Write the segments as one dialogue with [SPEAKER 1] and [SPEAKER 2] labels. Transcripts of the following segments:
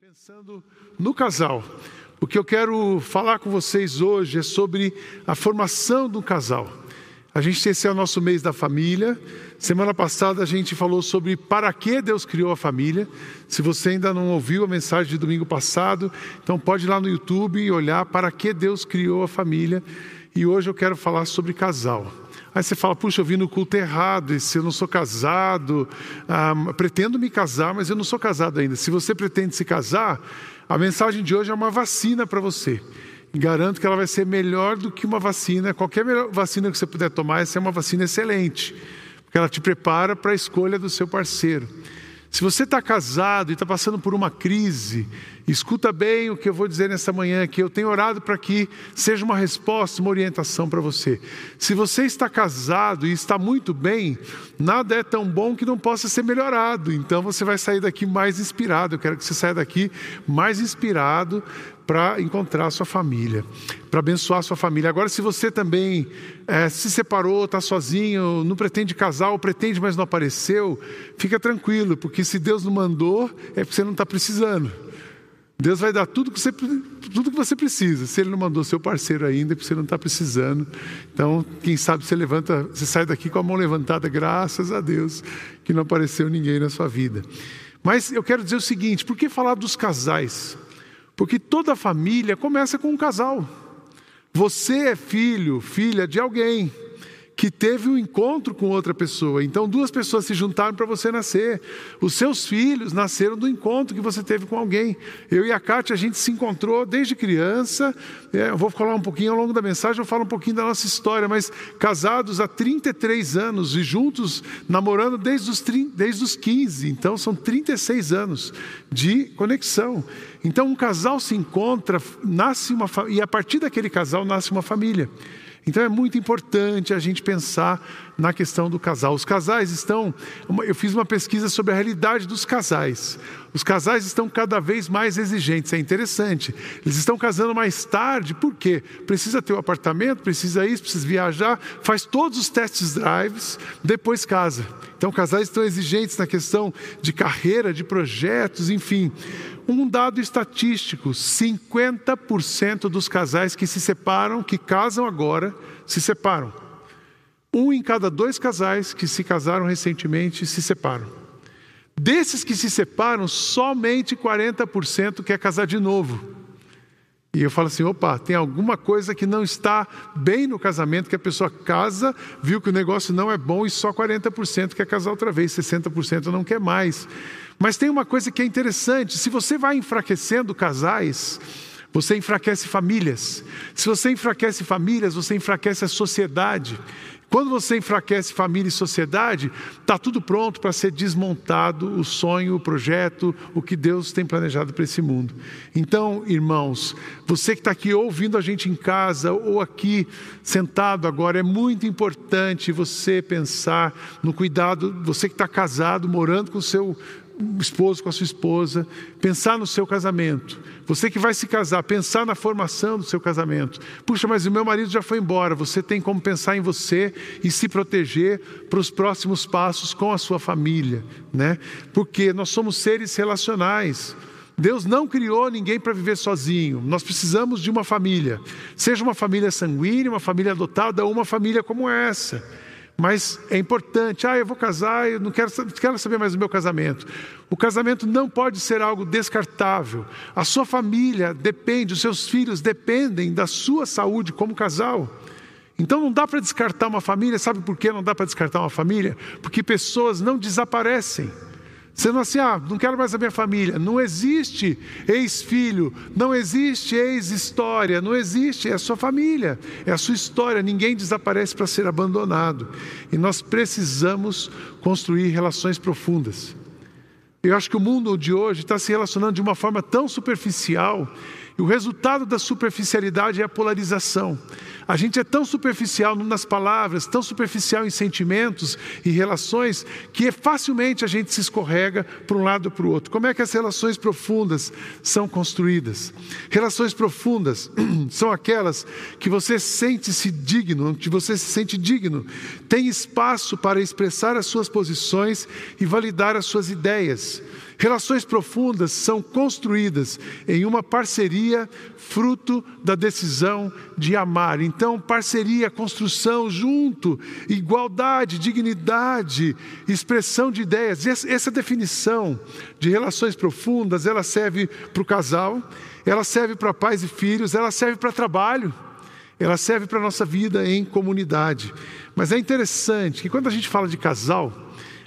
[SPEAKER 1] Pensando no casal, o que eu quero falar com vocês hoje é sobre a formação do casal. A gente esse é o nosso mês da família. Semana passada a gente falou sobre para que Deus criou a família. Se você ainda não ouviu a mensagem de domingo passado, então pode ir lá no YouTube e olhar para que Deus criou a família. E hoje eu quero falar sobre casal. Aí você fala, puxa, eu vim no culto errado, e se eu não sou casado, ah, pretendo me casar, mas eu não sou casado ainda. Se você pretende se casar, a mensagem de hoje é uma vacina para você. Garanto que ela vai ser melhor do que uma vacina. Qualquer vacina que você puder tomar, essa é uma vacina excelente, porque ela te prepara para a escolha do seu parceiro. Se você está casado e está passando por uma crise, escuta bem o que eu vou dizer nessa manhã aqui. Eu tenho orado para que seja uma resposta, uma orientação para você. Se você está casado e está muito bem, nada é tão bom que não possa ser melhorado. Então você vai sair daqui mais inspirado. Eu quero que você saia daqui mais inspirado para encontrar sua família, para abençoar sua família. Agora, se você também é, se separou, está sozinho, não pretende casar ou pretende, mas não apareceu, fica tranquilo, porque se Deus não mandou, é porque você não está precisando. Deus vai dar tudo que, você, tudo que você precisa. Se Ele não mandou seu parceiro ainda, é porque você não está precisando. Então, quem sabe você levanta, você sai daqui com a mão levantada, graças a Deus, que não apareceu ninguém na sua vida. Mas eu quero dizer o seguinte: por que falar dos casais? Porque toda família começa com um casal. Você é filho, filha de alguém que teve um encontro com outra pessoa. Então, duas pessoas se juntaram para você nascer. Os seus filhos nasceram do encontro que você teve com alguém. Eu e a Kátia, a gente se encontrou desde criança. É, eu vou falar um pouquinho ao longo da mensagem, eu falo um pouquinho da nossa história, mas casados há 33 anos e juntos, namorando desde os, desde os 15. Então, são 36 anos de conexão. Então, um casal se encontra, nasce uma e a partir daquele casal nasce uma família. Então é muito importante a gente pensar na questão do casal. Os casais estão. Eu fiz uma pesquisa sobre a realidade dos casais. Os casais estão cada vez mais exigentes, é interessante. Eles estão casando mais tarde, por quê? Precisa ter o um apartamento, precisa isso, precisa viajar, faz todos os testes drives, depois casa. Então, casais estão exigentes na questão de carreira, de projetos, enfim. Um dado estatístico: 50% dos casais que se separam, que casam agora, se separam. Um em cada dois casais que se casaram recentemente se separam. Desses que se separam, somente 40% quer casar de novo. E eu falo assim: opa, tem alguma coisa que não está bem no casamento, que a pessoa casa, viu que o negócio não é bom e só 40% quer casar outra vez, 60% não quer mais. Mas tem uma coisa que é interessante: se você vai enfraquecendo casais, você enfraquece famílias. Se você enfraquece famílias, você enfraquece a sociedade. Quando você enfraquece família e sociedade, está tudo pronto para ser desmontado o sonho, o projeto, o que Deus tem planejado para esse mundo. Então, irmãos, você que está aqui ouvindo a gente em casa ou aqui sentado agora, é muito importante você pensar no cuidado, você que está casado, morando com o seu esposo com a sua esposa, pensar no seu casamento. Você que vai se casar, pensar na formação do seu casamento. Puxa, mas o meu marido já foi embora. Você tem como pensar em você e se proteger para os próximos passos com a sua família, né? Porque nós somos seres relacionais. Deus não criou ninguém para viver sozinho. Nós precisamos de uma família, seja uma família sanguínea, uma família adotada ou uma família como essa. Mas é importante, ah, eu vou casar, eu não quero, quero saber mais do meu casamento. O casamento não pode ser algo descartável. A sua família depende, os seus filhos dependem da sua saúde como casal. Então não dá para descartar uma família, sabe por que não dá para descartar uma família? Porque pessoas não desaparecem. Sendo assim, ah, não quero mais a minha família. Não existe ex-filho, não existe ex-história, não existe, é a sua família, é a sua história. Ninguém desaparece para ser abandonado. E nós precisamos construir relações profundas. Eu acho que o mundo de hoje está se relacionando de uma forma tão superficial e o resultado da superficialidade é a polarização. A gente é tão superficial nas palavras, tão superficial em sentimentos e relações, que facilmente a gente se escorrega para um lado ou para o outro. Como é que as relações profundas são construídas? Relações profundas são aquelas que você sente-se digno, que você se sente digno, tem espaço para expressar as suas posições e validar as suas ideias. Relações profundas são construídas em uma parceria fruto da decisão de amar. Então, parceria, construção junto, igualdade, dignidade, expressão de ideias. Essa definição de relações profundas, ela serve para o casal, ela serve para pais e filhos, ela serve para trabalho, ela serve para a nossa vida em comunidade. Mas é interessante que quando a gente fala de casal,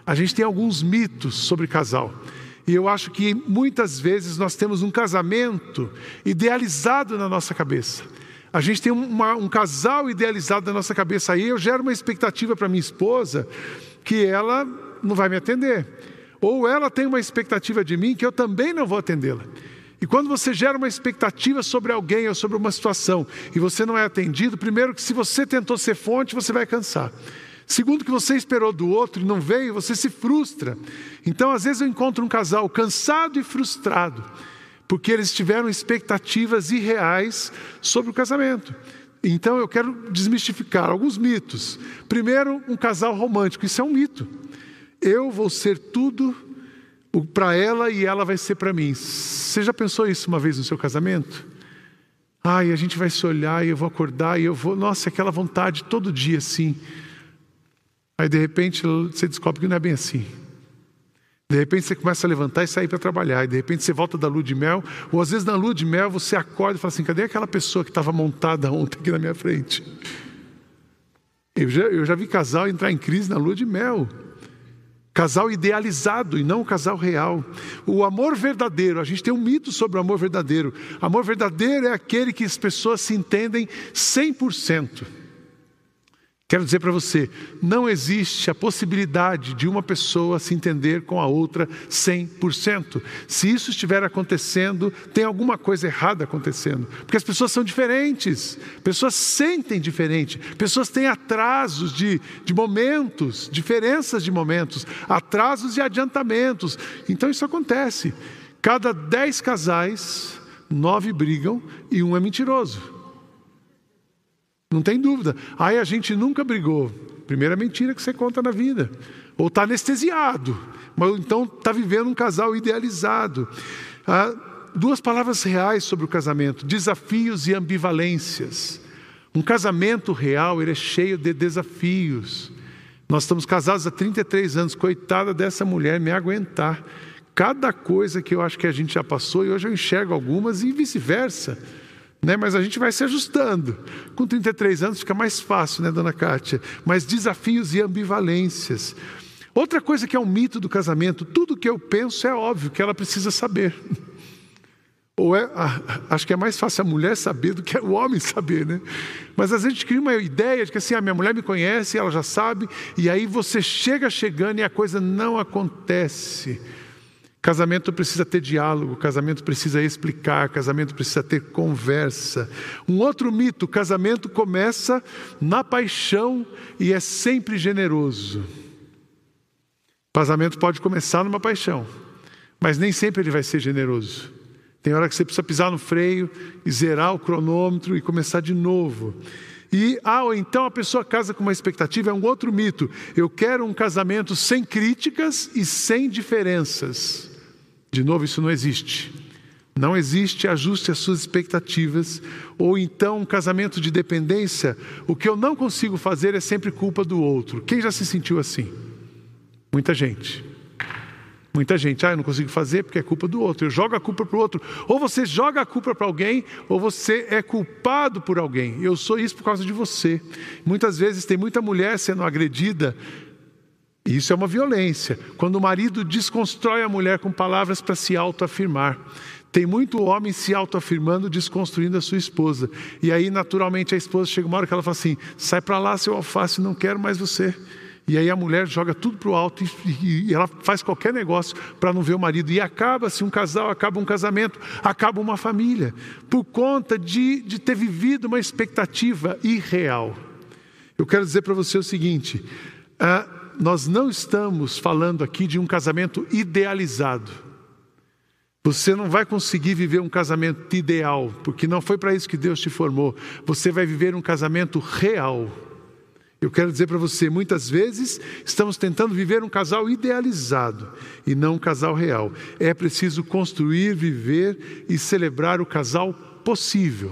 [SPEAKER 1] a gente tem alguns mitos sobre casal. E eu acho que muitas vezes nós temos um casamento idealizado na nossa cabeça. A gente tem uma, um casal idealizado na nossa cabeça. Aí eu gero uma expectativa para minha esposa que ela não vai me atender. Ou ela tem uma expectativa de mim que eu também não vou atendê-la. E quando você gera uma expectativa sobre alguém ou sobre uma situação e você não é atendido, primeiro que se você tentou ser fonte, você vai cansar. Segundo, que você esperou do outro e não veio, você se frustra. Então, às vezes, eu encontro um casal cansado e frustrado, porque eles tiveram expectativas irreais sobre o casamento. Então, eu quero desmistificar alguns mitos. Primeiro, um casal romântico, isso é um mito. Eu vou ser tudo para ela e ela vai ser para mim. Você já pensou isso uma vez no seu casamento? Ai, a gente vai se olhar e eu vou acordar e eu vou, nossa, aquela vontade todo dia assim Aí de repente você descobre que não é bem assim. De repente você começa a levantar e sair para trabalhar. E de repente você volta da lua de mel. Ou às vezes na lua de mel você acorda e fala assim: cadê aquela pessoa que estava montada ontem aqui na minha frente? Eu já, eu já vi casal entrar em crise na lua de mel. Casal idealizado e não o casal real. O amor verdadeiro, a gente tem um mito sobre o amor verdadeiro. Amor verdadeiro é aquele que as pessoas se entendem 100%. Quero dizer para você, não existe a possibilidade de uma pessoa se entender com a outra 100%. Se isso estiver acontecendo, tem alguma coisa errada acontecendo. Porque as pessoas são diferentes, pessoas sentem diferente, pessoas têm atrasos de, de momentos, diferenças de momentos, atrasos e adiantamentos. Então isso acontece. Cada dez casais, nove brigam e um é mentiroso. Não tem dúvida. Aí a gente nunca brigou. Primeira mentira que você conta na vida. Ou está anestesiado. Mas então está vivendo um casal idealizado. Ah, duas palavras reais sobre o casamento: desafios e ambivalências. Um casamento real ele é cheio de desafios. Nós estamos casados há 33 anos, coitada dessa mulher me aguentar. Cada coisa que eu acho que a gente já passou, e hoje eu enxergo algumas, e vice-versa. Né? Mas a gente vai se ajustando. Com 33 anos fica mais fácil, né, dona Kátia? Mas desafios e ambivalências. Outra coisa que é um mito do casamento, tudo que eu penso é óbvio que ela precisa saber. Ou é, acho que é mais fácil a mulher saber do que o homem saber, né? Mas a gente cria uma ideia de que assim, a minha mulher me conhece, ela já sabe, e aí você chega chegando e a coisa não acontece. Casamento precisa ter diálogo, casamento precisa explicar, casamento precisa ter conversa. Um outro mito: casamento começa na paixão e é sempre generoso. Casamento pode começar numa paixão, mas nem sempre ele vai ser generoso. Tem hora que você precisa pisar no freio e zerar o cronômetro e começar de novo. E, ah, então a pessoa casa com uma expectativa, é um outro mito. Eu quero um casamento sem críticas e sem diferenças. De novo, isso não existe. Não existe ajuste às suas expectativas, ou então um casamento de dependência. O que eu não consigo fazer é sempre culpa do outro. Quem já se sentiu assim? Muita gente. Muita gente, ah, eu não consigo fazer porque é culpa do outro. Eu jogo a culpa para o outro. Ou você joga a culpa para alguém, ou você é culpado por alguém. Eu sou isso por causa de você. Muitas vezes tem muita mulher sendo agredida isso é uma violência. Quando o marido desconstrói a mulher com palavras para se autoafirmar. Tem muito homem se autoafirmando, desconstruindo a sua esposa. E aí, naturalmente, a esposa chega uma hora que ela fala assim: sai para lá, seu alface, não quero mais você. E aí a mulher joga tudo para o alto e, e, ela faz qualquer negócio para não ver o marido. E acaba-se um casal, acaba um casamento, acaba uma família, por conta de, de ter vivido uma expectativa irreal. Eu quero dizer para você o seguinte: ah, nós não estamos falando aqui de um casamento idealizado. Você não vai conseguir viver um casamento ideal, porque não foi para isso que Deus te formou. Você vai viver um casamento real. Eu quero dizer para você, muitas vezes estamos tentando viver um casal idealizado e não um casal real. É preciso construir, viver e celebrar o casal possível.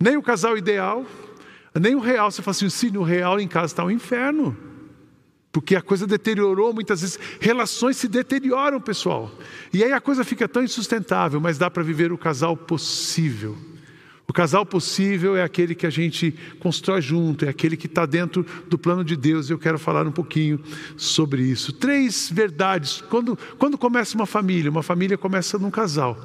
[SPEAKER 1] Nem o casal ideal, nem o real. Você fala assim, se no real em casa está um inferno. Porque a coisa deteriorou, muitas vezes relações se deterioram, pessoal. E aí a coisa fica tão insustentável, mas dá para viver o casal possível. O casal possível é aquele que a gente constrói junto, é aquele que está dentro do plano de Deus. Eu quero falar um pouquinho sobre isso. Três verdades. Quando, quando começa uma família, uma família começa num casal.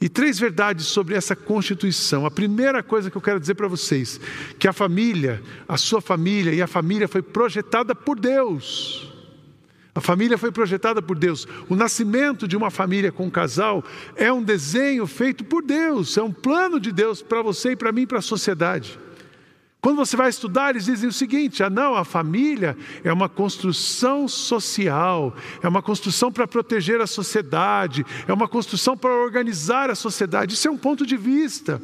[SPEAKER 1] E três verdades sobre essa constituição. A primeira coisa que eu quero dizer para vocês, que a família, a sua família e a família foi projetada por Deus. A família foi projetada por Deus. O nascimento de uma família com um casal é um desenho feito por Deus, é um plano de Deus para você e para mim e para a sociedade. Quando você vai estudar, eles dizem o seguinte: ah, não, a família é uma construção social, é uma construção para proteger a sociedade, é uma construção para organizar a sociedade. Isso é um ponto de vista.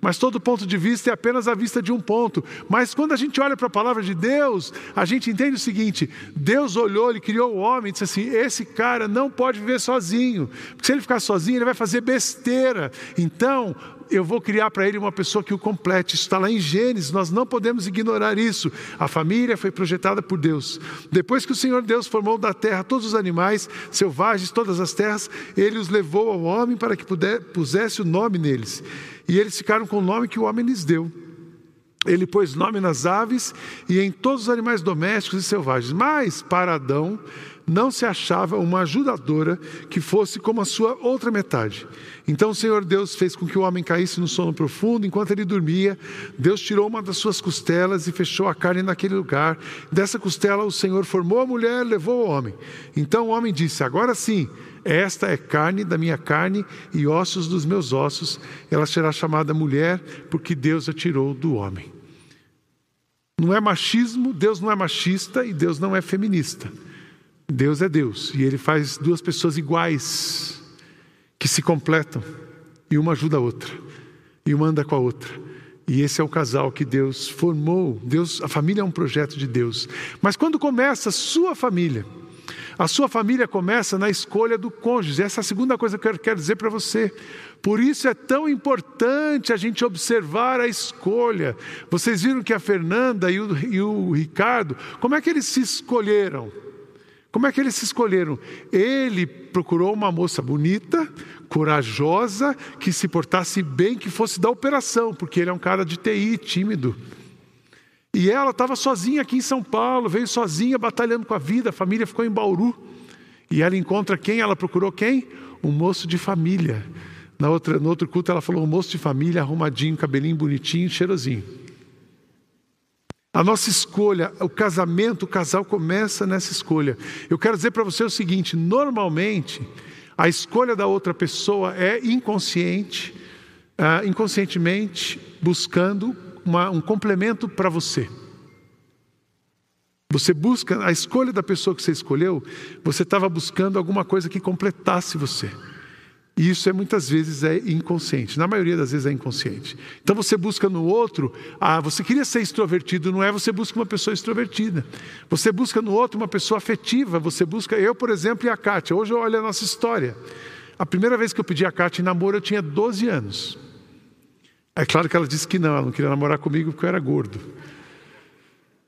[SPEAKER 1] Mas todo ponto de vista é apenas a vista de um ponto. Mas quando a gente olha para a palavra de Deus, a gente entende o seguinte: Deus olhou, Ele criou o homem e disse assim: esse cara não pode viver sozinho, porque se ele ficar sozinho, ele vai fazer besteira. Então, eu vou criar para ele uma pessoa que o complete. Está lá em Gênesis, nós não podemos ignorar isso. A família foi projetada por Deus. Depois que o Senhor Deus formou da terra todos os animais selvagens, todas as terras, ele os levou ao homem para que puder, pusesse o nome neles. E eles ficaram com o nome que o homem lhes deu. Ele pôs nome nas aves e em todos os animais domésticos e selvagens. Mas para Adão não se achava uma ajudadora que fosse como a sua outra metade. Então o Senhor Deus fez com que o homem caísse no sono profundo. Enquanto ele dormia, Deus tirou uma das suas costelas e fechou a carne naquele lugar. Dessa costela o Senhor formou a mulher, levou o homem. Então o homem disse: Agora sim esta é carne da minha carne e ossos dos meus ossos. Ela será chamada mulher, porque Deus a tirou do homem. Não é machismo, Deus não é machista e Deus não é feminista. Deus é Deus e Ele faz duas pessoas iguais, que se completam, e uma ajuda a outra, e uma anda com a outra. E esse é o casal que Deus formou. Deus, a família é um projeto de Deus. Mas quando começa a sua família, a sua família começa na escolha do cônjuge. Essa é a segunda coisa que eu quero dizer para você. Por isso é tão importante a gente observar a escolha. Vocês viram que a Fernanda e o, e o Ricardo, como é que eles se escolheram? Como é que eles se escolheram? Ele procurou uma moça bonita, corajosa, que se portasse bem, que fosse da operação, porque ele é um cara de TI, tímido. E ela estava sozinha aqui em São Paulo, veio sozinha batalhando com a vida, a família ficou em Bauru. E ela encontra quem? Ela procurou quem? Um moço de família. Na outra, no outro culto ela falou um moço de família, arrumadinho, cabelinho bonitinho, cheirosinho. A nossa escolha, o casamento, o casal começa nessa escolha. Eu quero dizer para você o seguinte: normalmente, a escolha da outra pessoa é inconsciente, uh, inconscientemente buscando uma, um complemento para você. Você busca, a escolha da pessoa que você escolheu, você estava buscando alguma coisa que completasse você. E isso é muitas vezes é inconsciente, na maioria das vezes é inconsciente. Então você busca no outro, ah, você queria ser extrovertido, não é? Você busca uma pessoa extrovertida. Você busca no outro uma pessoa afetiva, você busca, eu, por exemplo, e a Kátia. Hoje eu olho a nossa história. A primeira vez que eu pedi a Kátia em namoro, eu tinha 12 anos. É claro que ela disse que não, ela não queria namorar comigo porque eu era gordo.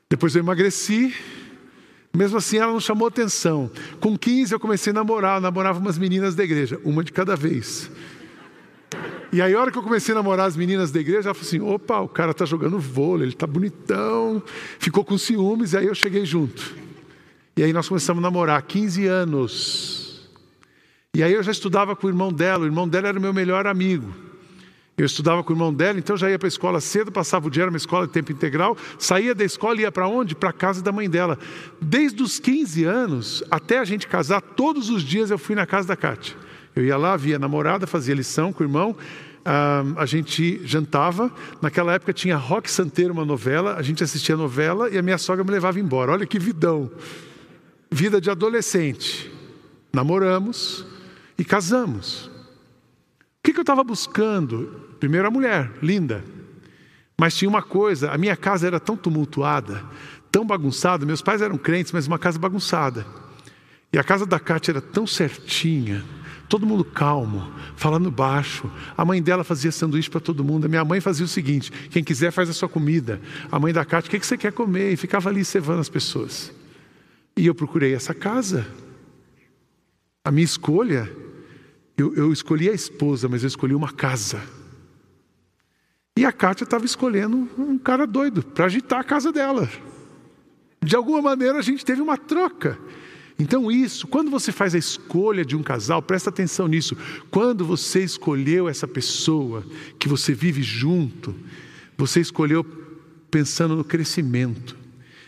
[SPEAKER 1] Depois eu emagreci, mesmo assim ela não chamou atenção. Com 15 eu comecei a namorar, eu namorava umas meninas da igreja, uma de cada vez. E aí, a hora que eu comecei a namorar as meninas da igreja, ela falou assim: opa, o cara tá jogando vôlei, ele tá bonitão, ficou com ciúmes, e aí eu cheguei junto. E aí nós começamos a namorar, 15 anos. E aí eu já estudava com o irmão dela, o irmão dela era meu melhor amigo. Eu estudava com o irmão dela, então já ia para a escola cedo, passava o dia, era uma escola de tempo integral, saía da escola e ia para onde? Para a casa da mãe dela. Desde os 15 anos até a gente casar, todos os dias eu fui na casa da Cátia. Eu ia lá, via a namorada, fazia lição com o irmão, a gente jantava. Naquela época tinha Rock Santeiro, uma novela, a gente assistia a novela e a minha sogra me levava embora. Olha que vidão! Vida de adolescente. Namoramos e casamos. Que, que eu estava buscando? Primeiro a mulher, linda. Mas tinha uma coisa, a minha casa era tão tumultuada, tão bagunçada. Meus pais eram crentes, mas uma casa bagunçada. E a casa da Kátia era tão certinha, todo mundo calmo, falando baixo. A mãe dela fazia sanduíche para todo mundo. A minha mãe fazia o seguinte: quem quiser faz a sua comida. A mãe da Kátia, o que, que você quer comer? E ficava ali cevando as pessoas. E eu procurei essa casa. A minha escolha, eu, eu escolhi a esposa, mas eu escolhi uma casa. E a Kátia estava escolhendo um cara doido para agitar a casa dela. De alguma maneira a gente teve uma troca. Então, isso, quando você faz a escolha de um casal, presta atenção nisso. Quando você escolheu essa pessoa que você vive junto, você escolheu pensando no crescimento.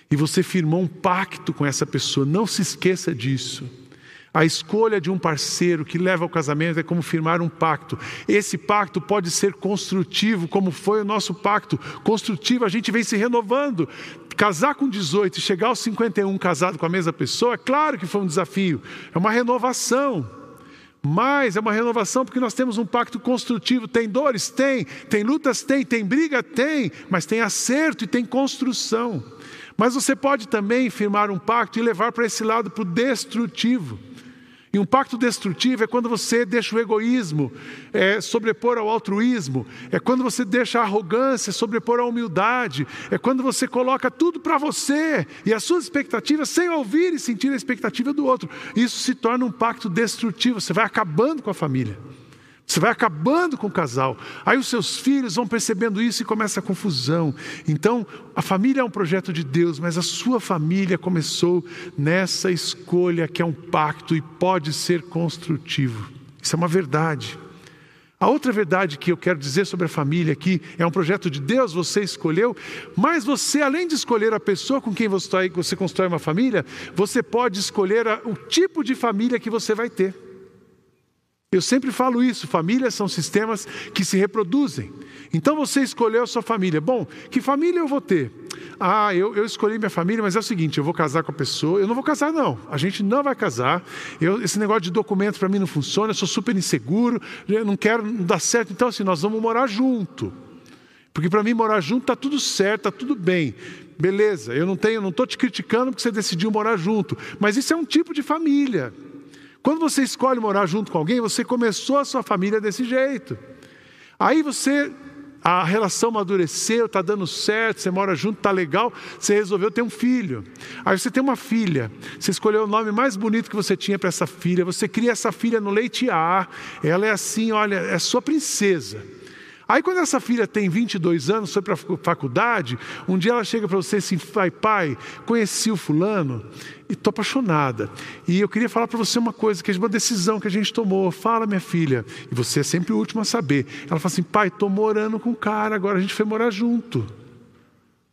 [SPEAKER 1] E você firmou um pacto com essa pessoa. Não se esqueça disso. A escolha de um parceiro que leva ao casamento é como firmar um pacto. Esse pacto pode ser construtivo, como foi o nosso pacto. Construtivo, a gente vem se renovando. Casar com 18 e chegar aos 51 casado com a mesma pessoa, é claro que foi um desafio. É uma renovação. Mas é uma renovação porque nós temos um pacto construtivo. Tem dores? Tem. Tem lutas? Tem. Tem briga? Tem. Mas tem acerto e tem construção. Mas você pode também firmar um pacto e levar para esse lado, para o destrutivo. E um pacto destrutivo é quando você deixa o egoísmo é, sobrepor ao altruísmo, é quando você deixa a arrogância sobrepor à humildade, é quando você coloca tudo para você e as suas expectativas sem ouvir e sentir a expectativa do outro. Isso se torna um pacto destrutivo, você vai acabando com a família. Você vai acabando com o casal. Aí os seus filhos vão percebendo isso e começa a confusão. Então, a família é um projeto de Deus, mas a sua família começou nessa escolha que é um pacto e pode ser construtivo. Isso é uma verdade. A outra verdade que eu quero dizer sobre a família aqui é um projeto de Deus, você escolheu, mas você, além de escolher a pessoa com quem você constrói uma família, você pode escolher o tipo de família que você vai ter. Eu sempre falo isso: famílias são sistemas que se reproduzem. Então você escolheu a sua família. Bom, que família eu vou ter? Ah, eu, eu escolhi minha família, mas é o seguinte: eu vou casar com a pessoa. Eu não vou casar, não. A gente não vai casar. Eu, esse negócio de documento para mim não funciona. Eu sou super inseguro. Eu não quero, não certo. Então, assim, nós vamos morar junto. Porque para mim morar junto está tudo certo, está tudo bem. Beleza, eu não tenho, não estou te criticando porque você decidiu morar junto. Mas isso é um tipo de família. Quando você escolhe morar junto com alguém, você começou a sua família desse jeito. Aí você, a relação amadureceu, está dando certo, você mora junto, está legal, você resolveu ter um filho. Aí você tem uma filha, você escolheu o nome mais bonito que você tinha para essa filha, você cria essa filha no leite A, ela é assim, olha, é sua princesa. Aí quando essa filha tem 22 anos, foi para a faculdade, um dia ela chega para você assim, pai, pai, conheci o fulano e estou apaixonada. E eu queria falar para você uma coisa, que é uma decisão que a gente tomou. Fala, minha filha. E você é sempre o último a saber. Ela fala assim, pai, estou morando com o cara, agora a gente foi morar junto.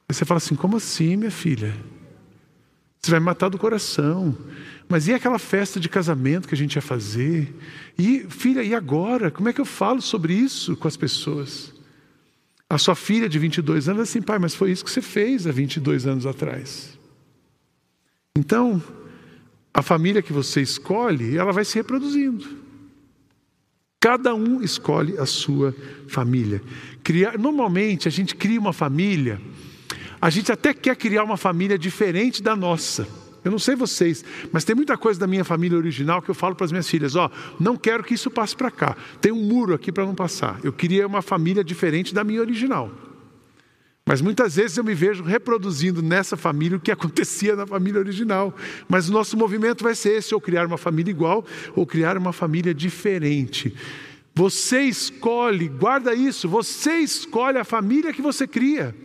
[SPEAKER 1] Aí você fala assim, como assim, minha filha? Você vai matar do coração. Mas e aquela festa de casamento que a gente ia fazer? E, filha, e agora? Como é que eu falo sobre isso com as pessoas? A sua filha de 22 anos, assim, pai, mas foi isso que você fez há 22 anos atrás. Então, a família que você escolhe, ela vai se reproduzindo. Cada um escolhe a sua família. Criar, normalmente, a gente cria uma família, a gente até quer criar uma família diferente da nossa. Eu não sei vocês, mas tem muita coisa da minha família original que eu falo para as minhas filhas: ó, não quero que isso passe para cá. Tem um muro aqui para não passar. Eu queria uma família diferente da minha original. Mas muitas vezes eu me vejo reproduzindo nessa família o que acontecia na família original. Mas o nosso movimento vai ser esse: ou criar uma família igual, ou criar uma família diferente. Você escolhe, guarda isso, você escolhe a família que você cria.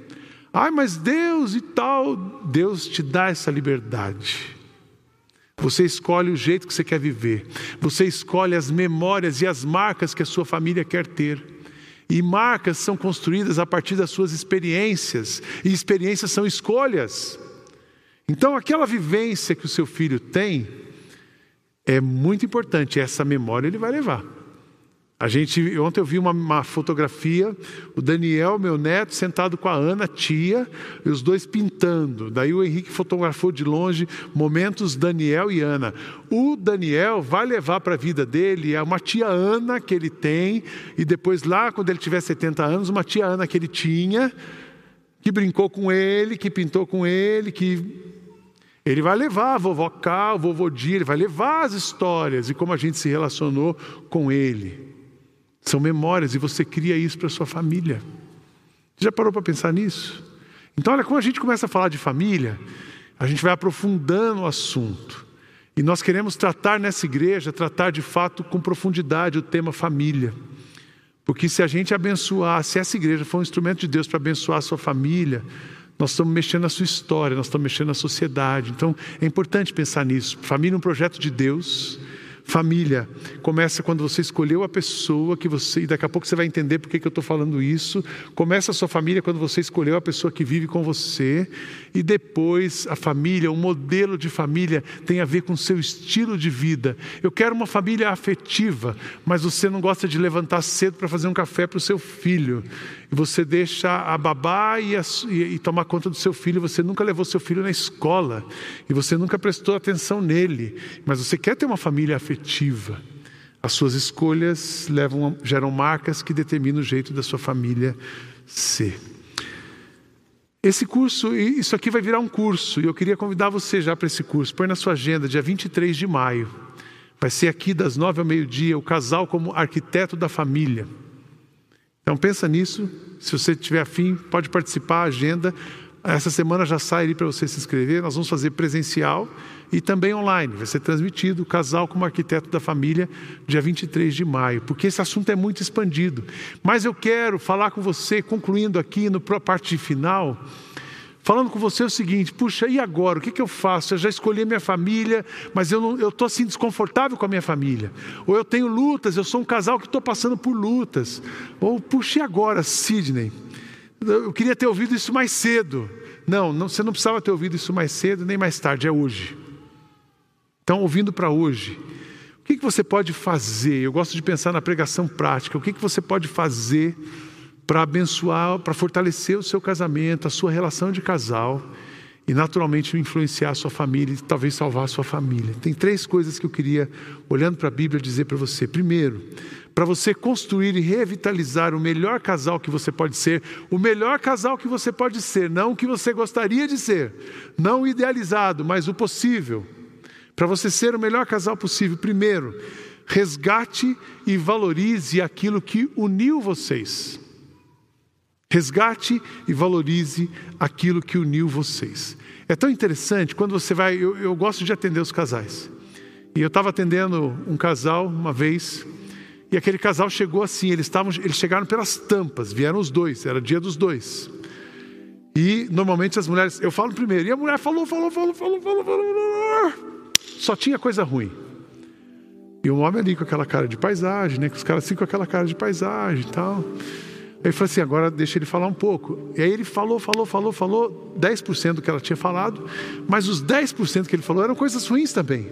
[SPEAKER 1] Ai, mas Deus e tal, Deus te dá essa liberdade. Você escolhe o jeito que você quer viver. Você escolhe as memórias e as marcas que a sua família quer ter. E marcas são construídas a partir das suas experiências, e experiências são escolhas. Então, aquela vivência que o seu filho tem é muito importante, essa memória ele vai levar. A gente, ontem eu vi uma, uma, fotografia, o Daniel, meu neto, sentado com a Ana, tia, e os dois pintando. Daí o Henrique fotografou de longe momentos Daniel e Ana. O Daniel vai levar para a vida dele é uma tia Ana que ele tem, e depois lá, quando ele tiver 70 anos, uma tia Ana que ele tinha, que brincou com ele, que pintou com ele, que ele vai levar a vovó Cal, vovô Dia, ele vai levar as histórias e como a gente se relacionou com ele. São memórias e você cria isso para sua família. Já parou para pensar nisso? Então, olha, quando a gente começa a falar de família, a gente vai aprofundando o assunto. E nós queremos tratar nessa igreja, tratar de fato com profundidade o tema família. Porque se a gente abençoar, se essa igreja for um instrumento de Deus para abençoar a sua família, nós estamos mexendo na sua história, nós estamos mexendo na sociedade. Então é importante pensar nisso. Família é um projeto de Deus Família começa quando você escolheu a pessoa que você, e daqui a pouco você vai entender por que, eu estou falando isso. Começa a sua família quando você escolheu a pessoa que vive com você, e depois a família, o modelo de família tem a ver com o seu estilo de vida. Eu quero uma família afetiva, mas você não gosta de levantar cedo para fazer um café para o seu filho, e você deixa a babá e, a, e, e tomar conta do seu filho, você nunca levou seu filho na escola, e você nunca prestou atenção nele, mas você quer ter uma família afetiva. As suas escolhas levam, geram marcas que determinam o jeito da sua família ser. Esse curso, isso aqui vai virar um curso, e eu queria convidar você já para esse curso. Põe na sua agenda, dia 23 de maio. Vai ser aqui das nove ao meio-dia, o casal como arquiteto da família. Então pensa nisso. Se você tiver afim, pode participar, agenda. Essa semana já sai ali para você se inscrever. Nós vamos fazer presencial e também online. Vai ser transmitido casal como arquiteto da família, dia 23 de maio, porque esse assunto é muito expandido. Mas eu quero falar com você, concluindo aqui no parte final, falando com você o seguinte: puxa, e agora? O que, que eu faço? Eu já escolhi minha família, mas eu estou assim desconfortável com a minha família. Ou eu tenho lutas, eu sou um casal que estou passando por lutas. Ou, puxa, e agora, Sidney? Eu queria ter ouvido isso mais cedo. Não, não, você não precisava ter ouvido isso mais cedo nem mais tarde, é hoje. Então, ouvindo para hoje, o que, que você pode fazer? Eu gosto de pensar na pregação prática. O que, que você pode fazer para abençoar, para fortalecer o seu casamento, a sua relação de casal e, naturalmente, influenciar a sua família e talvez salvar a sua família? Tem três coisas que eu queria, olhando para a Bíblia, dizer para você. Primeiro, para você construir e revitalizar o melhor casal que você pode ser, o melhor casal que você pode ser, não o que você gostaria de ser, não o idealizado, mas o possível. Para você ser o melhor casal possível, primeiro, resgate e valorize aquilo que uniu vocês. Resgate e valorize aquilo que uniu vocês. É tão interessante quando você vai. Eu, eu gosto de atender os casais. E eu estava atendendo um casal uma vez, e aquele casal chegou assim, eles, tavam, eles chegaram pelas tampas, vieram os dois, era dia dos dois. E normalmente as mulheres, eu falo primeiro, e a mulher falou, falou, falou, falou, falou, falou, só tinha coisa ruim. E o homem ali com aquela cara de paisagem, né? Os caras assim com aquela cara de paisagem e tal. Aí falou assim: agora deixa ele falar um pouco. E aí ele falou, falou, falou, falou, 10% do que ela tinha falado, mas os 10% que ele falou eram coisas ruins também.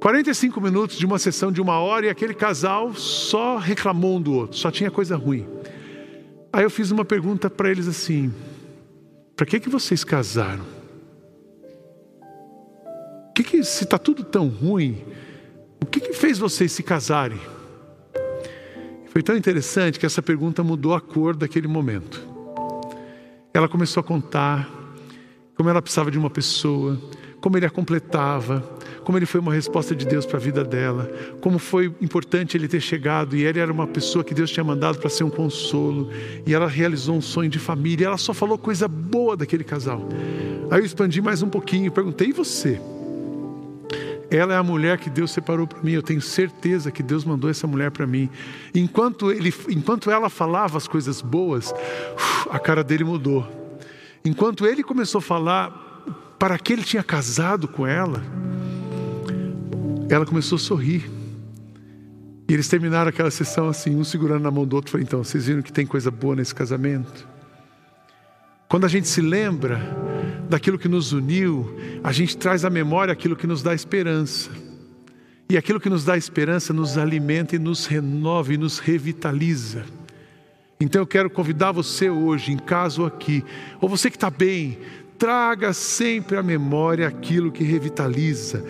[SPEAKER 1] 45 minutos de uma sessão de uma hora e aquele casal só reclamou um do outro, só tinha coisa ruim. Aí eu fiz uma pergunta para eles assim: para que, que vocês casaram? que, que se está tudo tão ruim, o que, que fez vocês se casarem? Foi tão interessante que essa pergunta mudou a cor daquele momento. Ela começou a contar como ela precisava de uma pessoa, como ele a completava, como ele foi uma resposta de Deus para a vida dela, como foi importante ele ter chegado e ele era uma pessoa que Deus tinha mandado para ser um consolo, e ela realizou um sonho de família, ela só falou coisa boa daquele casal. Aí eu expandi mais um pouquinho e perguntei: e você? Ela é a mulher que Deus separou para mim. Eu tenho certeza que Deus mandou essa mulher para mim. Enquanto, ele, enquanto ela falava as coisas boas, a cara dele mudou. Enquanto ele começou a falar para que ele tinha casado com ela, ela começou a sorrir. E eles terminaram aquela sessão assim, um segurando na mão do outro. Falei, então, vocês viram que tem coisa boa nesse casamento? Quando a gente se lembra daquilo que nos uniu, a gente traz à memória aquilo que nos dá esperança. E aquilo que nos dá esperança nos alimenta e nos renova e nos revitaliza. Então eu quero convidar você hoje, em casa ou aqui, ou você que está bem, traga sempre à memória aquilo que revitaliza.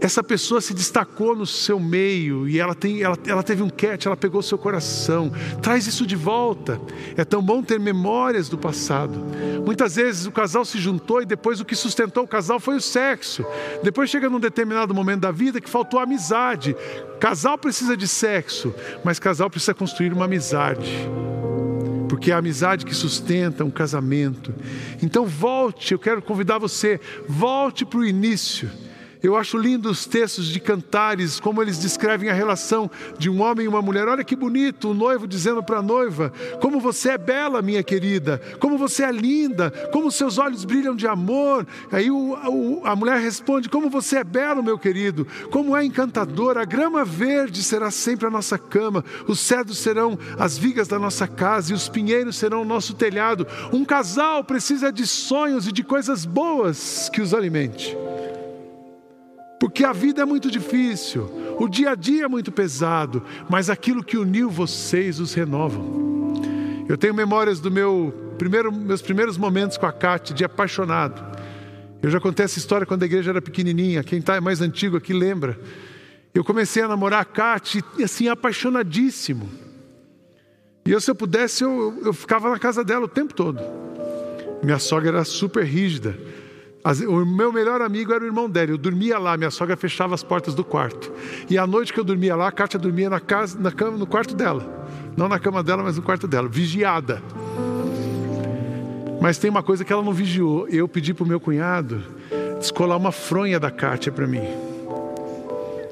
[SPEAKER 1] Essa pessoa se destacou no seu meio e ela, tem, ela, ela teve um catch, ela pegou seu coração. Traz isso de volta. É tão bom ter memórias do passado. Muitas vezes o casal se juntou e depois o que sustentou o casal foi o sexo. Depois chega num determinado momento da vida que faltou amizade. Casal precisa de sexo, mas casal precisa construir uma amizade porque é a amizade que sustenta um casamento. Então volte, eu quero convidar você, volte para o início. Eu acho lindo os textos de cantares, como eles descrevem a relação de um homem e uma mulher. Olha que bonito, o noivo dizendo para a noiva: Como você é bela, minha querida, como você é linda, como seus olhos brilham de amor. Aí o, o, a mulher responde: Como você é belo, meu querido, como é encantador. A grama verde será sempre a nossa cama, os cedros serão as vigas da nossa casa e os pinheiros serão o nosso telhado. Um casal precisa de sonhos e de coisas boas que os alimente. Porque a vida é muito difícil, o dia a dia é muito pesado, mas aquilo que uniu vocês os renovam. Eu tenho memórias do meu primeiro, meus primeiros momentos com a Cátia, de apaixonado. Eu já contei essa história quando a igreja era pequenininha, quem está mais antigo aqui lembra. Eu comecei a namorar a Cátia, assim, apaixonadíssimo. E eu, se eu pudesse, eu, eu ficava na casa dela o tempo todo. Minha sogra era super rígida. O meu melhor amigo era o irmão dela. Eu dormia lá, minha sogra fechava as portas do quarto. E à noite que eu dormia lá, a Kátia dormia na casa, na cama, no quarto dela. Não na cama dela, mas no quarto dela, vigiada. Mas tem uma coisa que ela não vigiou. Eu pedi para o meu cunhado descolar uma fronha da Kátia para mim.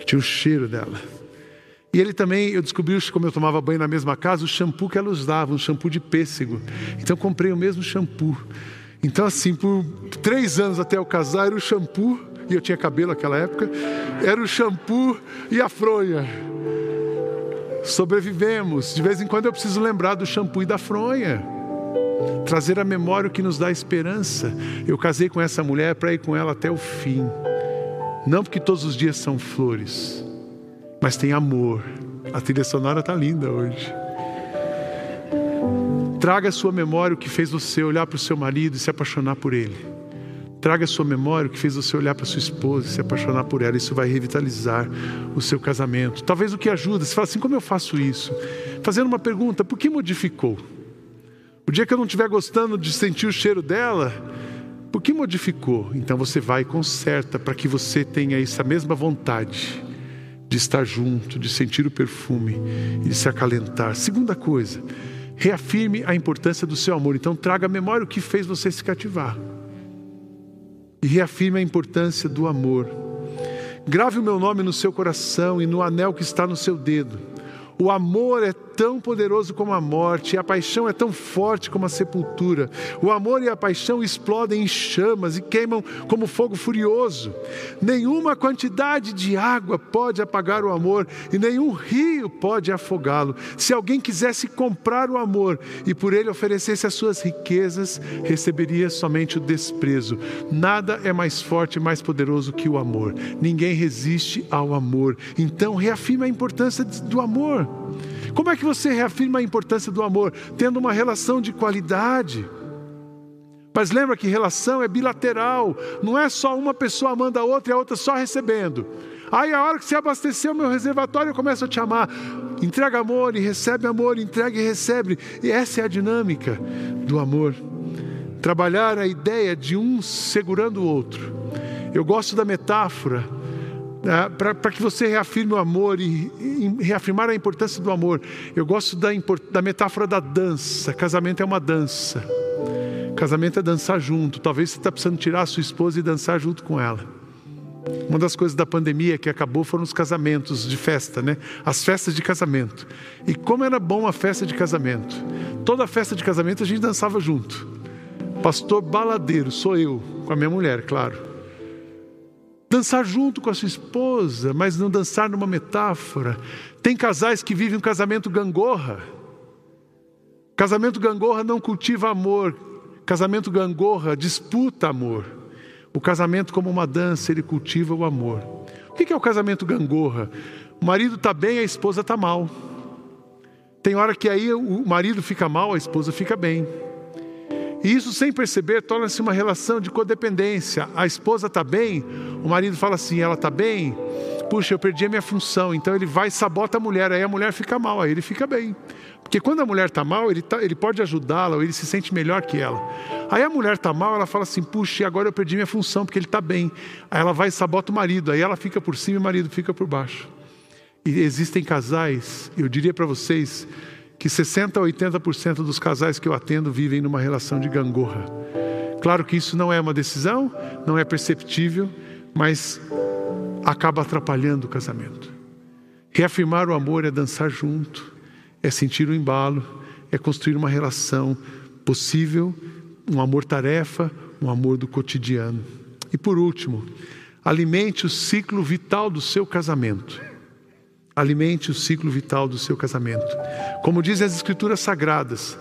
[SPEAKER 1] Tinha o cheiro dela. E ele também, eu descobri, como eu tomava banho na mesma casa, o shampoo que ela usava, um shampoo de pêssego. Então eu comprei o mesmo shampoo. Então, assim, por três anos até eu casar, era o shampoo, e eu tinha cabelo naquela época, era o shampoo e a fronha. Sobrevivemos. De vez em quando eu preciso lembrar do shampoo e da fronha. Trazer a memória o que nos dá esperança. Eu casei com essa mulher para ir com ela até o fim. Não porque todos os dias são flores, mas tem amor. A trilha sonora está linda hoje. Traga à sua memória o que fez você olhar para o seu marido e se apaixonar por ele. Traga à sua memória o que fez você olhar para sua esposa e se apaixonar por ela. Isso vai revitalizar o seu casamento. Talvez o que ajuda, você fala assim: como eu faço isso? Fazendo uma pergunta: por que modificou? O dia que eu não estiver gostando de sentir o cheiro dela, por que modificou? Então você vai e conserta para que você tenha essa mesma vontade de estar junto, de sentir o perfume e de se acalentar. Segunda coisa, reafirme a importância do seu amor. Então, traga à memória o que fez você se cativar. E reafirme a importância do amor. Grave o meu nome no seu coração e no anel que está no seu dedo. O amor é tão poderoso como a morte, e a paixão é tão forte como a sepultura. O amor e a paixão explodem em chamas e queimam como fogo furioso. Nenhuma quantidade de água pode apagar o amor, e nenhum rio pode afogá-lo. Se alguém quisesse comprar o amor e por ele oferecesse as suas riquezas, receberia somente o desprezo. Nada é mais forte e mais poderoso que o amor. Ninguém resiste ao amor. Então, reafirme a importância do amor. Como é que você reafirma a importância do amor? Tendo uma relação de qualidade. Mas lembra que relação é bilateral, não é só uma pessoa amando a outra e a outra só recebendo. Aí a hora que você abastecer o meu reservatório, eu começo a te amar. Entrega amor e recebe amor, entrega e recebe. E essa é a dinâmica do amor. Trabalhar a ideia de um segurando o outro. Eu gosto da metáfora para que você reafirme o amor e, e, reafirmar a importância do amor. Eu gosto da, da metáfora da dança. Casamento é uma dança. Casamento é dançar junto. Talvez você está precisando tirar a sua esposa e dançar junto com ela. Uma das coisas da pandemia que acabou foram os casamentos de festa, né? As festas de casamento. E como era bom a festa de casamento. Toda festa de casamento a gente dançava junto. Pastor baladeiro, sou eu, com a minha mulher, claro. Dançar junto com a sua esposa, mas não dançar numa metáfora. Tem casais que vivem um casamento gangorra. Casamento gangorra não cultiva amor. Casamento gangorra disputa amor. O casamento, como uma dança, ele cultiva o amor. O que é o casamento gangorra? O marido está bem, a esposa está mal. Tem hora que aí o marido fica mal, a esposa fica bem. E isso, sem perceber, torna-se uma relação de codependência. A esposa está bem, o marido fala assim: ela está bem, puxa, eu perdi a minha função. Então ele vai e sabota a mulher, aí a mulher fica mal, aí ele fica bem. Porque quando a mulher está mal, ele, tá, ele pode ajudá-la, ou ele se sente melhor que ela. Aí a mulher está mal, ela fala assim: puxa, agora eu perdi minha função, porque ele está bem. Aí ela vai e sabota o marido, aí ela fica por cima e o marido fica por baixo. E existem casais, eu diria para vocês, que 60% a 80% dos casais que eu atendo vivem numa relação de gangorra. Claro que isso não é uma decisão, não é perceptível, mas acaba atrapalhando o casamento. Reafirmar o amor é dançar junto, é sentir o embalo, é construir uma relação possível, um amor-tarefa, um amor do cotidiano. E por último, alimente o ciclo vital do seu casamento. Alimente o ciclo vital do seu casamento. Como dizem as Escrituras Sagradas,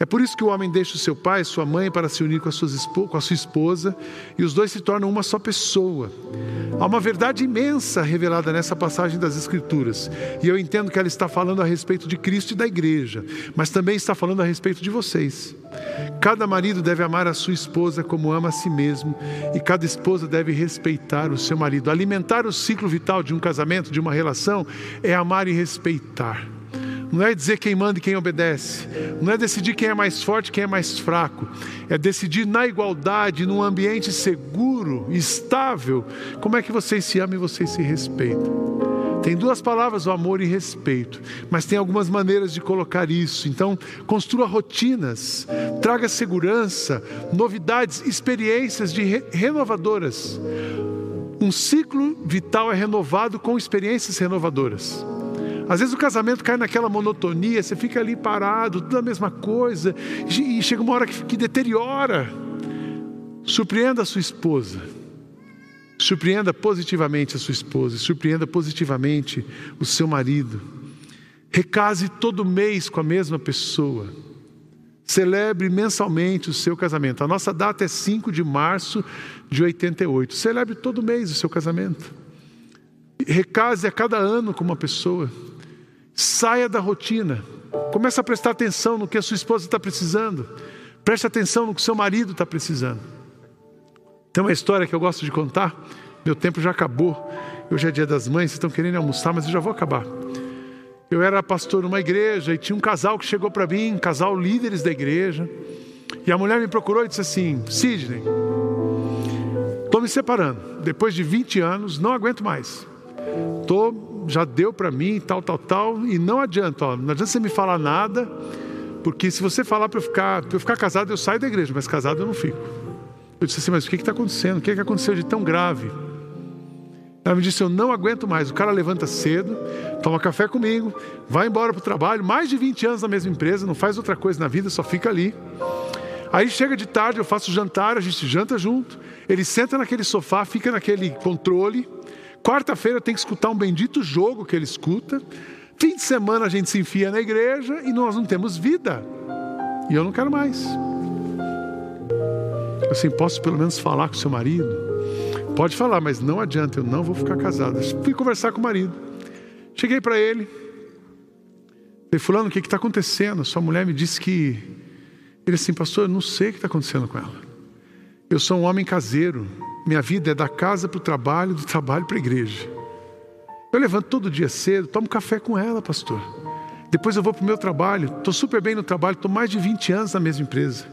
[SPEAKER 1] é por isso que o homem deixa o seu pai e sua mãe para se unir com a, sua, esposa e os dois se tornam uma só pessoa. Há uma verdade imensa revelada nessa passagem das Escrituras e eu entendo que ela está falando a respeito de Cristo e da igreja, mas também está falando a respeito de vocês. Cada marido deve amar a sua esposa como ama a si mesmo e cada esposa deve respeitar o seu marido. Alimentar o ciclo vital de um casamento, de uma relação, é amar e respeitar. Não é dizer quem manda e quem obedece. Não é decidir quem é mais forte quem é mais fraco. É decidir na igualdade, num ambiente seguro, estável, como é que vocês se amam e vocês se respeitam. Tem duas palavras, o amor e respeito, mas tem algumas maneiras de colocar isso. Então, construa rotinas, traga segurança, novidades, experiências de re renovadoras. Um ciclo vital é renovado com experiências renovadoras. Às vezes o casamento cai naquela monotonia, você fica ali parado, tudo a mesma coisa, e chega uma hora que, que deteriora. Surpreenda a sua esposa. Surpreenda positivamente a sua esposa, surpreenda positivamente o seu marido. Recase todo mês com a mesma pessoa. Celebre mensalmente o seu casamento. A nossa data é 5 de março de 88. Celebre todo mês o seu casamento. Recase a cada ano com uma pessoa. Saia da rotina. Comece a prestar atenção no que a sua esposa está precisando. Preste atenção no que o seu marido está precisando. Tem uma história que eu gosto de contar. Meu tempo já acabou. Hoje é dia das mães, vocês estão querendo almoçar, mas eu já vou acabar. Eu era pastor numa igreja e tinha um casal que chegou para mim, um casal líderes da igreja. E a mulher me procurou e disse assim: Sidney, estou me separando. Depois de 20 anos, não aguento mais. Estou já deu para mim, tal, tal, tal, e não adianta, ó, não adianta você me falar nada, porque se você falar para eu ficar, para eu ficar casado, eu saio da igreja, mas casado eu não fico. Eu disse assim, mas o que está acontecendo? O que, que aconteceu de tão grave? Ela me disse, eu não aguento mais. O cara levanta cedo, toma café comigo, vai embora para o trabalho, mais de 20 anos na mesma empresa, não faz outra coisa na vida, só fica ali. Aí chega de tarde, eu faço jantar, a gente janta junto. Ele senta naquele sofá, fica naquele controle. Quarta-feira tem que escutar um bendito jogo que ele escuta. Fim de semana a gente se enfia na igreja e nós não temos vida. E eu não quero mais. Eu assim, posso pelo menos falar com seu marido? Pode falar, mas não adianta, eu não vou ficar casado. Fui conversar com o marido. Cheguei para ele. Falei, fulano, o que está acontecendo? Sua mulher me disse que. Ele assim, pastor, eu não sei o que está acontecendo com ela. Eu sou um homem caseiro. Minha vida é da casa para o trabalho, do trabalho para a igreja. Eu levanto todo dia cedo, tomo café com ela, pastor. Depois eu vou para o meu trabalho, estou super bem no trabalho, estou mais de 20 anos na mesma empresa.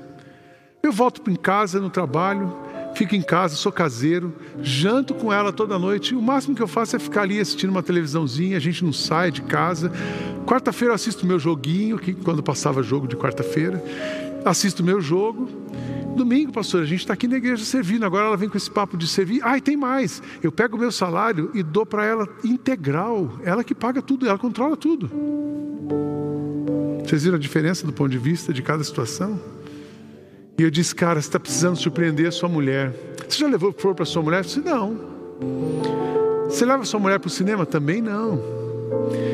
[SPEAKER 1] Eu volto em casa, no trabalho, fico em casa, sou caseiro, janto com ela toda noite. O máximo que eu faço é ficar ali assistindo uma televisãozinha, a gente não sai de casa. Quarta-feira eu assisto meu joguinho, que quando passava jogo de quarta-feira, assisto meu jogo. Domingo, pastor, a gente está aqui na igreja servindo. Agora ela vem com esse papo de servir. Ah, e tem mais. Eu pego o meu salário e dou para ela integral. Ela que paga tudo, ela controla tudo. Vocês viram a diferença do ponto de vista de cada situação? E eu disse, cara, você está precisando surpreender a sua mulher. Você já levou flor para sua mulher? Eu disse, não. Você leva sua mulher para o cinema? Também não.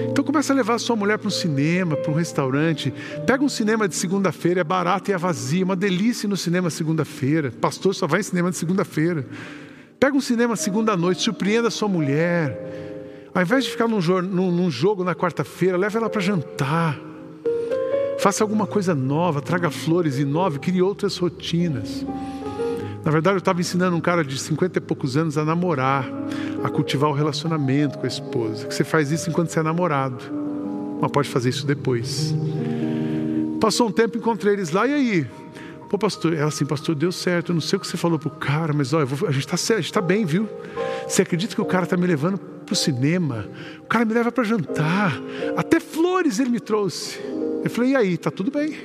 [SPEAKER 1] Então começa a levar a sua mulher para um cinema, para um restaurante. Pega um cinema de segunda-feira, é barato e é vazio, uma delícia no cinema segunda-feira. Pastor só vai em cinema de segunda-feira. Pega um cinema segunda-noite, surpreenda a sua mulher. Ao invés de ficar num, num, num jogo na quarta-feira, leva ela para jantar. Faça alguma coisa nova, traga flores, inove, crie outras rotinas. Na verdade, eu estava ensinando um cara de 50 e poucos anos a namorar, a cultivar o relacionamento com a esposa. Que você faz isso enquanto você é namorado, mas pode fazer isso depois. Passou um tempo, encontrei eles lá, e aí? Pô, pastor, ela assim, pastor, deu certo. Eu não sei o que você falou pro cara, mas olha, a gente está tá bem, viu? Você acredita que o cara está me levando para o cinema? O cara me leva para jantar. Até flores ele me trouxe. Eu falei, e aí, tá tudo bem?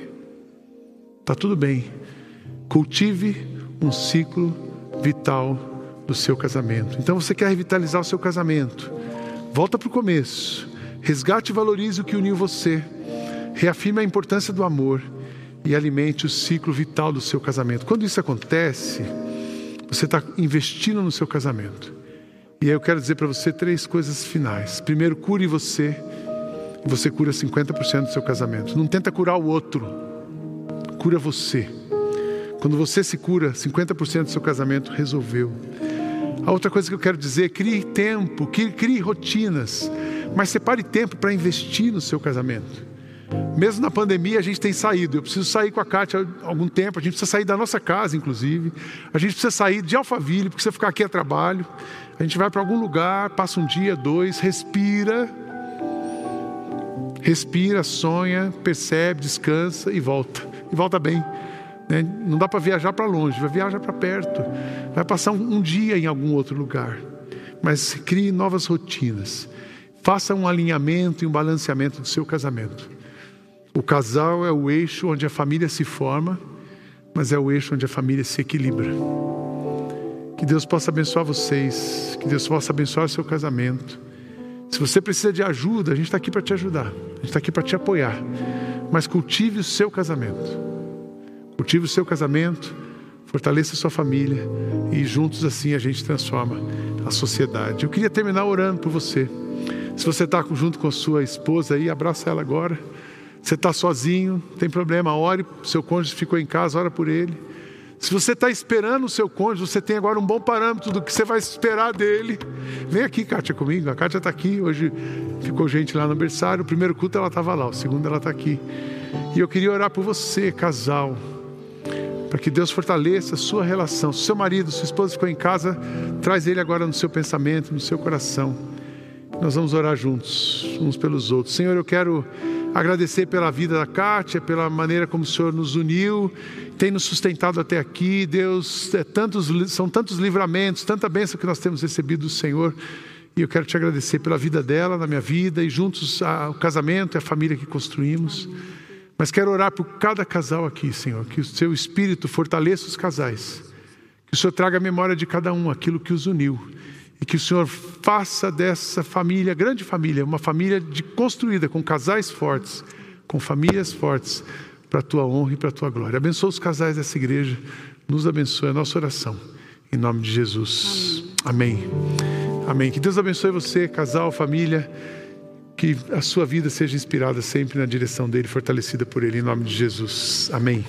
[SPEAKER 1] Tá tudo bem. Cultive um ciclo vital do seu casamento. Então você quer revitalizar o seu casamento? Volta para o começo. Resgate e valorize o que uniu você. Reafirme a importância do amor e alimente o ciclo vital do seu casamento. Quando isso acontece, você está investindo no seu casamento. E aí eu quero dizer para você três coisas finais. Primeiro, cure você, você cura 50% do seu casamento. Não tenta curar o outro, cura você. Quando você se cura, 50% do seu casamento resolveu. A outra coisa que eu quero dizer, crie tempo, crie, rotinas, mas separe tempo para investir no seu casamento. Mesmo na pandemia, a gente tem saído. Eu preciso sair com a Kátia há algum tempo. A gente precisa sair da nossa casa, inclusive. A gente precisa sair de Alphaville, porque você ficar aqui a trabalho. A gente vai para algum lugar, passa um dia, dois, respira. Respira, sonha, percebe, descansa e volta. E volta bem. Né? Não dá para viajar para longe, vai viajar para perto. Vai passar um, um dia em algum outro lugar. Mas crie novas rotinas. Faça um alinhamento e um balanceamento do seu casamento. O casal é o eixo onde a família se forma, mas é o eixo onde a família se equilibra. Que Deus possa abençoar vocês, que Deus possa abençoar o seu casamento. Se você precisa de ajuda, a gente está aqui para te ajudar, a gente está aqui para te apoiar. Mas cultive o seu casamento. Cultive o seu casamento, fortaleça a sua família e juntos assim a gente transforma a sociedade. Eu queria terminar orando por você. Se você está junto com a sua esposa aí, abraça ela agora. Você está sozinho, tem problema, ore. Seu cônjuge ficou em casa, ora por ele. Se você está esperando o seu cônjuge, você tem agora um bom parâmetro do que você vai esperar dele. Vem aqui, Kátia, comigo. A Kátia está aqui. Hoje ficou gente lá no berçário. O primeiro culto ela estava lá, o segundo ela está aqui. E eu queria orar por você, casal, para que Deus fortaleça a sua relação. Se seu marido, sua esposa ficou em casa, traz ele agora no seu pensamento, no seu coração. Nós vamos orar juntos, uns pelos outros. Senhor, eu quero agradecer pela vida da Kátia, pela maneira como o Senhor nos uniu, tem nos sustentado até aqui. Deus, é tantos, são tantos livramentos, tanta bênção que nós temos recebido do Senhor. E eu quero te agradecer pela vida dela, na minha vida, e juntos ao casamento e a família que construímos. Mas quero orar por cada casal aqui, Senhor, que o seu espírito fortaleça os casais, que o Senhor traga a memória de cada um, aquilo que os uniu e que o Senhor faça dessa família, grande família, uma família de, construída com casais fortes, com famílias fortes, para a tua honra e para a tua glória. Abençoa os casais dessa igreja, nos abençoe a nossa oração, em nome de Jesus. Amém. Amém. Amém. Que Deus abençoe você, casal, família, que a sua vida seja inspirada sempre na direção dele, fortalecida por ele, em nome de Jesus. Amém.